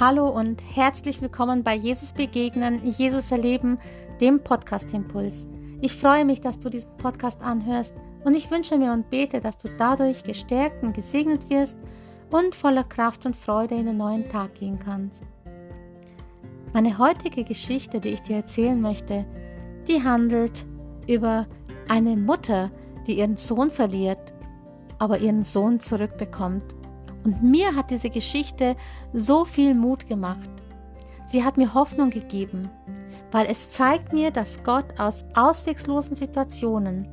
Hallo und herzlich willkommen bei Jesus Begegnen, Jesus Erleben, dem Podcast Impuls. Ich freue mich, dass du diesen Podcast anhörst und ich wünsche mir und bete, dass du dadurch gestärkt und gesegnet wirst und voller Kraft und Freude in den neuen Tag gehen kannst. Meine heutige Geschichte, die ich dir erzählen möchte, die handelt über eine Mutter, die ihren Sohn verliert, aber ihren Sohn zurückbekommt. Und mir hat diese Geschichte so viel Mut gemacht. Sie hat mir Hoffnung gegeben, weil es zeigt mir, dass Gott aus ausweglosen Situationen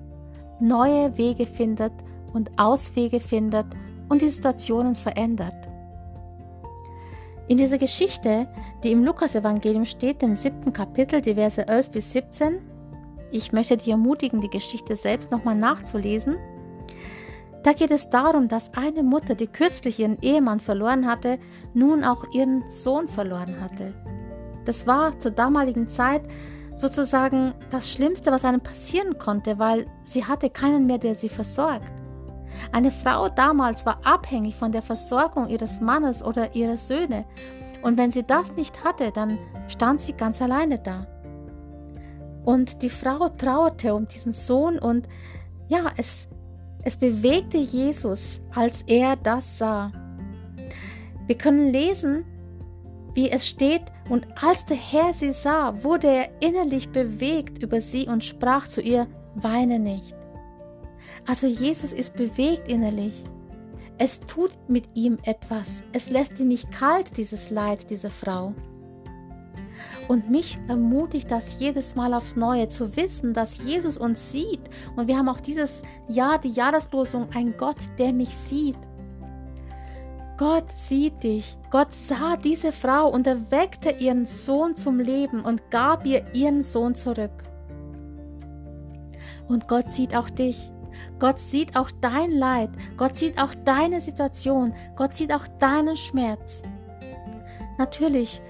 neue Wege findet und Auswege findet und die Situationen verändert. In dieser Geschichte, die im Lukasevangelium steht, im siebten Kapitel, die Verse 11 bis 17, ich möchte dich ermutigen, die Geschichte selbst nochmal nachzulesen, da geht es darum, dass eine Mutter, die kürzlich ihren Ehemann verloren hatte, nun auch ihren Sohn verloren hatte. Das war zur damaligen Zeit sozusagen das Schlimmste, was einem passieren konnte, weil sie hatte keinen mehr, der sie versorgt. Eine Frau damals war abhängig von der Versorgung ihres Mannes oder ihrer Söhne. Und wenn sie das nicht hatte, dann stand sie ganz alleine da. Und die Frau trauerte um diesen Sohn und ja, es es bewegte Jesus, als er das sah. Wir können lesen, wie es steht, und als der Herr sie sah, wurde er innerlich bewegt über sie und sprach zu ihr, weine nicht. Also Jesus ist bewegt innerlich. Es tut mit ihm etwas. Es lässt ihn nicht kalt, dieses Leid dieser Frau. Und mich ermutigt das jedes Mal aufs Neue zu wissen, dass Jesus uns sieht. Und wir haben auch dieses Jahr, die Jahreslosung, ein Gott, der mich sieht. Gott sieht dich. Gott sah diese Frau und erweckte ihren Sohn zum Leben und gab ihr ihren Sohn zurück. Und Gott sieht auch dich. Gott sieht auch dein Leid. Gott sieht auch deine Situation. Gott sieht auch deinen Schmerz. Natürlich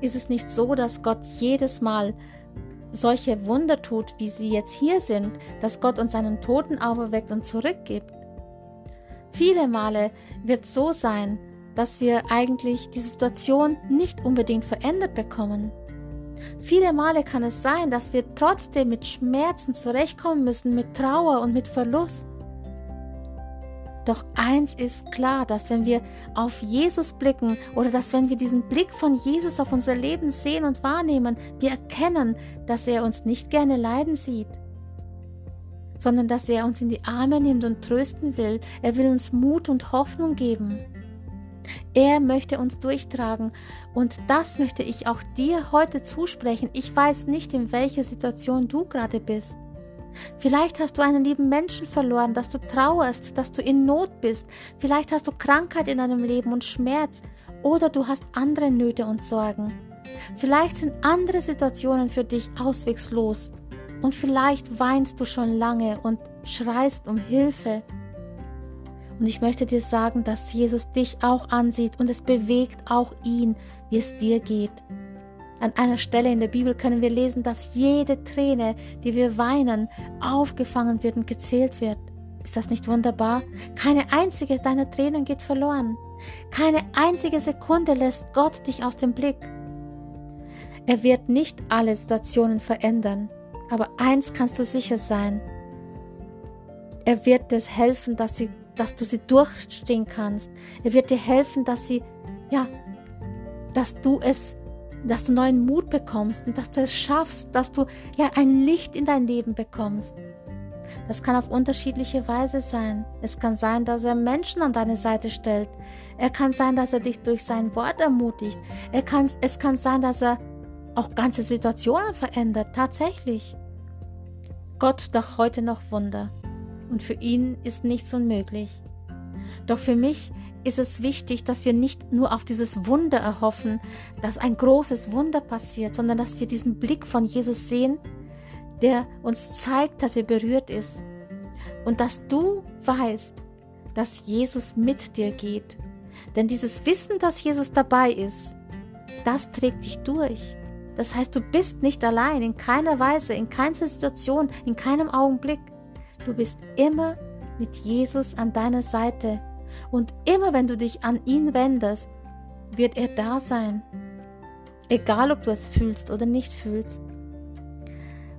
ist es nicht so, dass Gott jedes Mal solche Wunder tut, wie sie jetzt hier sind, dass Gott uns einen Toten auferweckt und zurückgibt. Viele Male wird es so sein, dass wir eigentlich die Situation nicht unbedingt verändert bekommen. Viele Male kann es sein, dass wir trotzdem mit Schmerzen zurechtkommen müssen, mit Trauer und mit Verlust. Doch eins ist klar, dass wenn wir auf Jesus blicken oder dass wenn wir diesen Blick von Jesus auf unser Leben sehen und wahrnehmen, wir erkennen, dass er uns nicht gerne leiden sieht, sondern dass er uns in die Arme nimmt und trösten will. Er will uns Mut und Hoffnung geben. Er möchte uns durchtragen und das möchte ich auch dir heute zusprechen. Ich weiß nicht, in welcher Situation du gerade bist. Vielleicht hast du einen lieben Menschen verloren, dass du trauerst, dass du in Not bist. Vielleicht hast du Krankheit in deinem Leben und Schmerz. Oder du hast andere Nöte und Sorgen. Vielleicht sind andere Situationen für dich auswegslos. Und vielleicht weinst du schon lange und schreist um Hilfe. Und ich möchte dir sagen, dass Jesus dich auch ansieht und es bewegt auch ihn, wie es dir geht. An einer Stelle in der Bibel können wir lesen, dass jede Träne, die wir weinen, aufgefangen wird und gezählt wird. Ist das nicht wunderbar? Keine einzige deiner Tränen geht verloren. Keine einzige Sekunde lässt Gott dich aus dem Blick. Er wird nicht alle Situationen verändern, aber eins kannst du sicher sein. Er wird dir helfen, dass, sie, dass du sie durchstehen kannst. Er wird dir helfen, dass sie, ja, dass du es dass du neuen Mut bekommst und dass du es schaffst, dass du ja ein Licht in dein Leben bekommst. Das kann auf unterschiedliche Weise sein. Es kann sein, dass er Menschen an deine Seite stellt. Er kann sein, dass er dich durch sein Wort ermutigt. Er kann, es kann sein, dass er auch ganze Situationen verändert. Tatsächlich. Gott doch heute noch Wunder. Und für ihn ist nichts unmöglich. Doch für mich ist es wichtig, dass wir nicht nur auf dieses Wunder erhoffen, dass ein großes Wunder passiert, sondern dass wir diesen Blick von Jesus sehen, der uns zeigt, dass er berührt ist. Und dass du weißt, dass Jesus mit dir geht. Denn dieses Wissen, dass Jesus dabei ist, das trägt dich durch. Das heißt, du bist nicht allein, in keiner Weise, in keiner Situation, in keinem Augenblick. Du bist immer mit Jesus an deiner Seite und immer wenn du dich an ihn wendest, wird er da sein. Egal, ob du es fühlst oder nicht fühlst.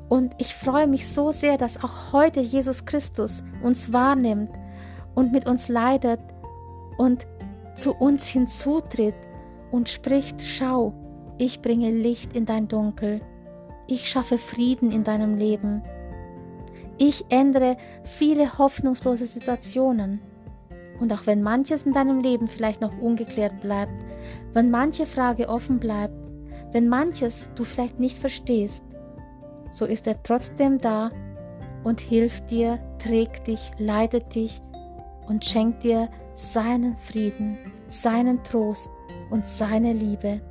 Und ich freue mich so sehr, dass auch heute Jesus Christus uns wahrnimmt und mit uns leidet und zu uns hinzutritt und spricht, schau, ich bringe Licht in dein Dunkel, ich schaffe Frieden in deinem Leben, ich ändere viele hoffnungslose Situationen. Und auch wenn manches in deinem Leben vielleicht noch ungeklärt bleibt, wenn manche Frage offen bleibt, wenn manches du vielleicht nicht verstehst, so ist er trotzdem da und hilft dir, trägt dich, leitet dich und schenkt dir seinen Frieden, seinen Trost und seine Liebe.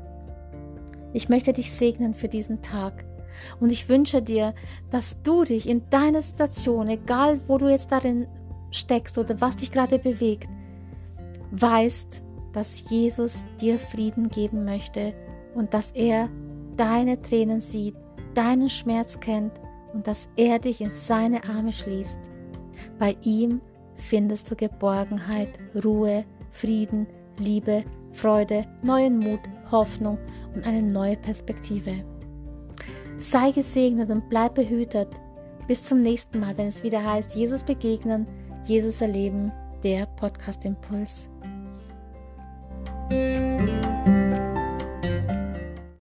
Ich möchte dich segnen für diesen Tag und ich wünsche dir, dass du dich in deiner Situation, egal wo du jetzt darin steckst oder was dich gerade bewegt, weißt, dass Jesus dir Frieden geben möchte und dass er deine Tränen sieht, deinen Schmerz kennt und dass er dich in seine Arme schließt. Bei ihm findest du Geborgenheit, Ruhe, Frieden, Liebe, Freude, neuen Mut, Hoffnung und eine neue Perspektive. Sei gesegnet und bleib behütet. Bis zum nächsten Mal, wenn es wieder heißt, Jesus begegnen, Jesus erleben, der Podcast Impuls.